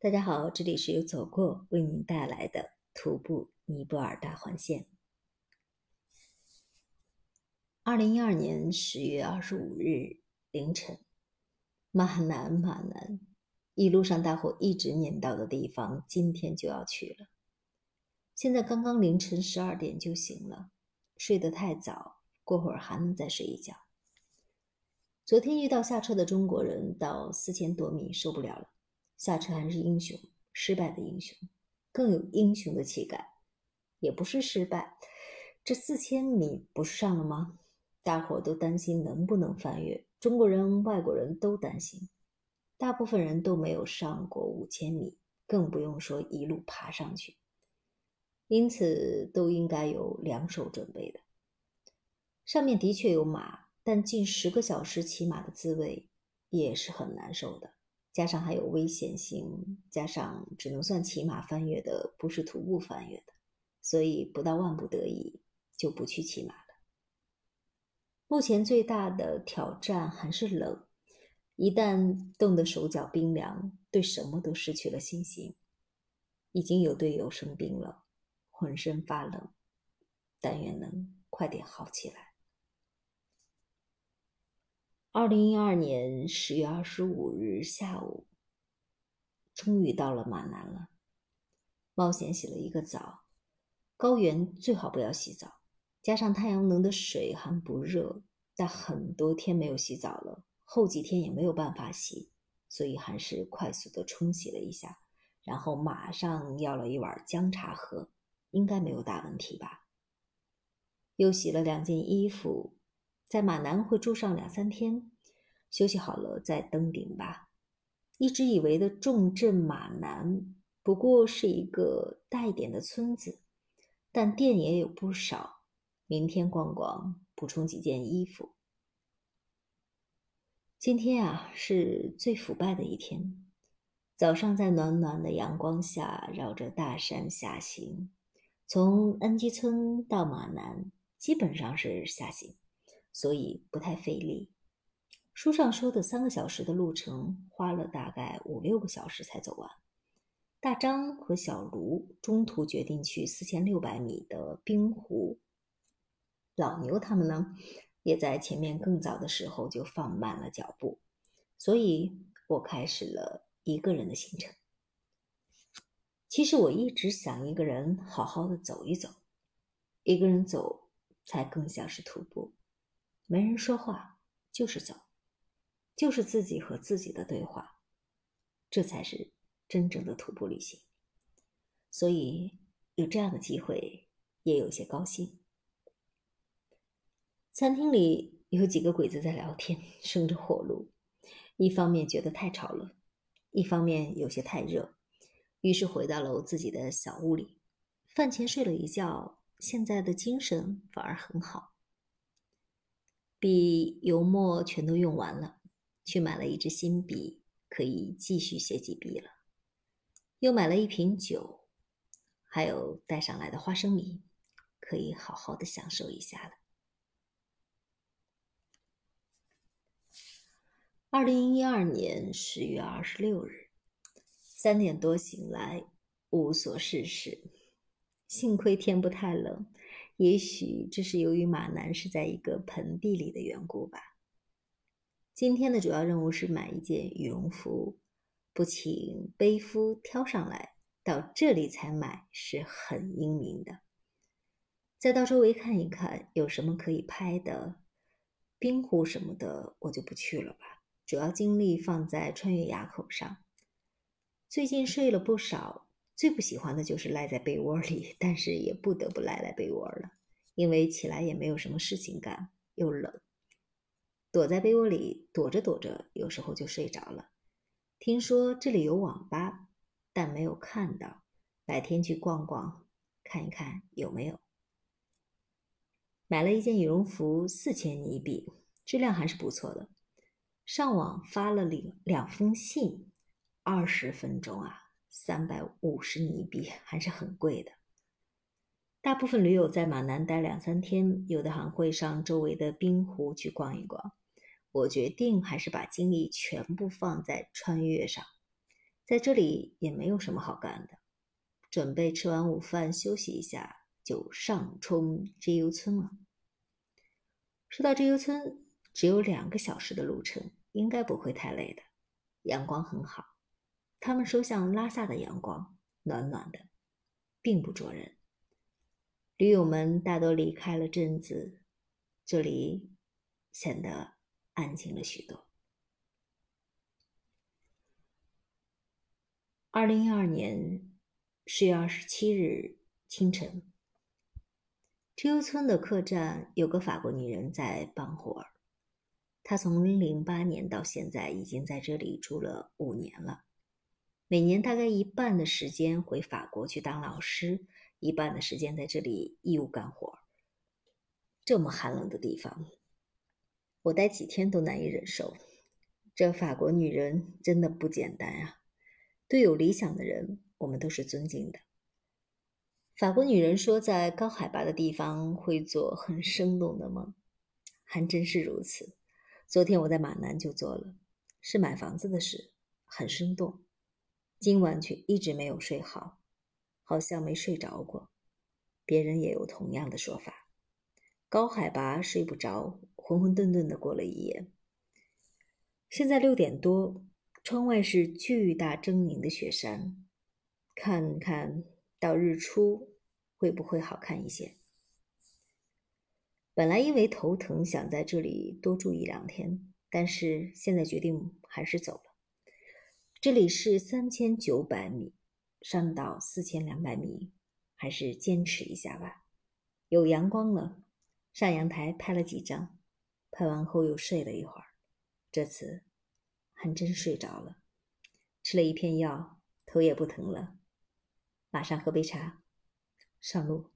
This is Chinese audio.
大家好，这里是由走过为您带来的徒步尼泊尔大环线。二零一二年十月二十五日凌晨，马南马南，一路上大伙一直念叨的地方，今天就要去了。现在刚刚凌晨十二点就醒了，睡得太早，过会儿还能再睡一觉。昨天遇到下车的中国人，到四千多米受不了了。下车还是英雄，失败的英雄，更有英雄的气概，也不是失败。这四千米不是上了吗？大伙都担心能不能翻越，中国人、外国人都担心。大部分人都没有上过五千米，更不用说一路爬上去，因此都应该有两手准备的。上面的确有马，但近十个小时骑马的滋味也是很难受的。加上还有危险性，加上只能算骑马翻越的，不是徒步翻越的，所以不到万不得已就不去骑马了。目前最大的挑战还是冷，一旦冻得手脚冰凉，对什么都失去了信心。已经有队友生病了，浑身发冷，但愿能快点好起来。二零一二年十月二十五日下午，终于到了马南了。冒险洗了一个澡，高原最好不要洗澡，加上太阳能的水还不热，但很多天没有洗澡了，后几天也没有办法洗，所以还是快速的冲洗了一下，然后马上要了一碗姜茶喝，应该没有大问题吧。又洗了两件衣服。在马南会住上两三天，休息好了再登顶吧。一直以为的重镇马南不过是一个大一点的村子，但店也有不少。明天逛逛，补充几件衣服。今天啊是最腐败的一天。早上在暖暖的阳光下绕着大山下行，从恩基村到马南基本上是下行。所以不太费力。书上说的三个小时的路程，花了大概五六个小时才走完。大张和小卢中途决定去四千六百米的冰湖。老牛他们呢，也在前面更早的时候就放慢了脚步。所以我开始了一个人的行程。其实我一直想一个人好好的走一走，一个人走才更像是徒步。没人说话，就是走，就是自己和自己的对话，这才是真正的徒步旅行。所以有这样的机会，也有些高兴。餐厅里有几个鬼子在聊天，生着火炉，一方面觉得太吵了，一方面有些太热，于是回到了我自己的小屋里，饭前睡了一觉，现在的精神反而很好。笔油墨全都用完了，去买了一支新笔，可以继续写几笔了。又买了一瓶酒，还有带上来的花生米，可以好好的享受一下了。二零一二年十月二十六日，三点多醒来，无所事事，幸亏天不太冷。也许这是由于马南是在一个盆地里的缘故吧。今天的主要任务是买一件羽绒服，不请背夫挑上来，到这里才买是很英明的。再到周围看一看，有什么可以拍的，冰湖什么的我就不去了吧，主要精力放在穿越垭口上。最近睡了不少。最不喜欢的就是赖在被窝里，但是也不得不赖在被窝了，因为起来也没有什么事情干，又冷，躲在被窝里躲着躲着，有时候就睡着了。听说这里有网吧，但没有看到，改天去逛逛，看一看有没有。买了一件羽绒服，四千尼币，质量还是不错的。上网发了两两封信，二十分钟啊。三百五十尼币还是很贵的。大部分驴友在马南待两三天，有的还会上周围的冰湖去逛一逛。我决定还是把精力全部放在穿越上。在这里也没有什么好干的，准备吃完午饭休息一下，就上冲 G U 村了。说到 G U 村，只有两个小时的路程，应该不会太累的。阳光很好，他们说像拉萨的阳光，暖暖的，并不灼人。驴友们大多离开了镇子，这里显得安静了许多。二零一二年十月二十七日清晨，知游村的客栈有个法国女人在帮活儿。她从零八年到现在已经在这里住了五年了，每年大概一半的时间回法国去当老师，一半的时间在这里义务干活。这么寒冷的地方，我待几天都难以忍受。这法国女人真的不简单啊！对有理想的人，我们都是尊敬的。法国女人说，在高海拔的地方会做很生动的梦，还真是如此。昨天我在马南就做了，是买房子的事，很生动。今晚却一直没有睡好，好像没睡着过。别人也有同样的说法，高海拔睡不着，浑浑沌沌的过了一夜。现在六点多。窗外是巨大狰狞的雪山，看看到日出会不会好看一些？本来因为头疼想在这里多住一两天，但是现在决定还是走了。这里是三千九百米，上到四千两百米，还是坚持一下吧。有阳光了，上阳台拍了几张，拍完后又睡了一会儿。这次。还真睡着了，吃了一片药，头也不疼了。马上喝杯茶，上路。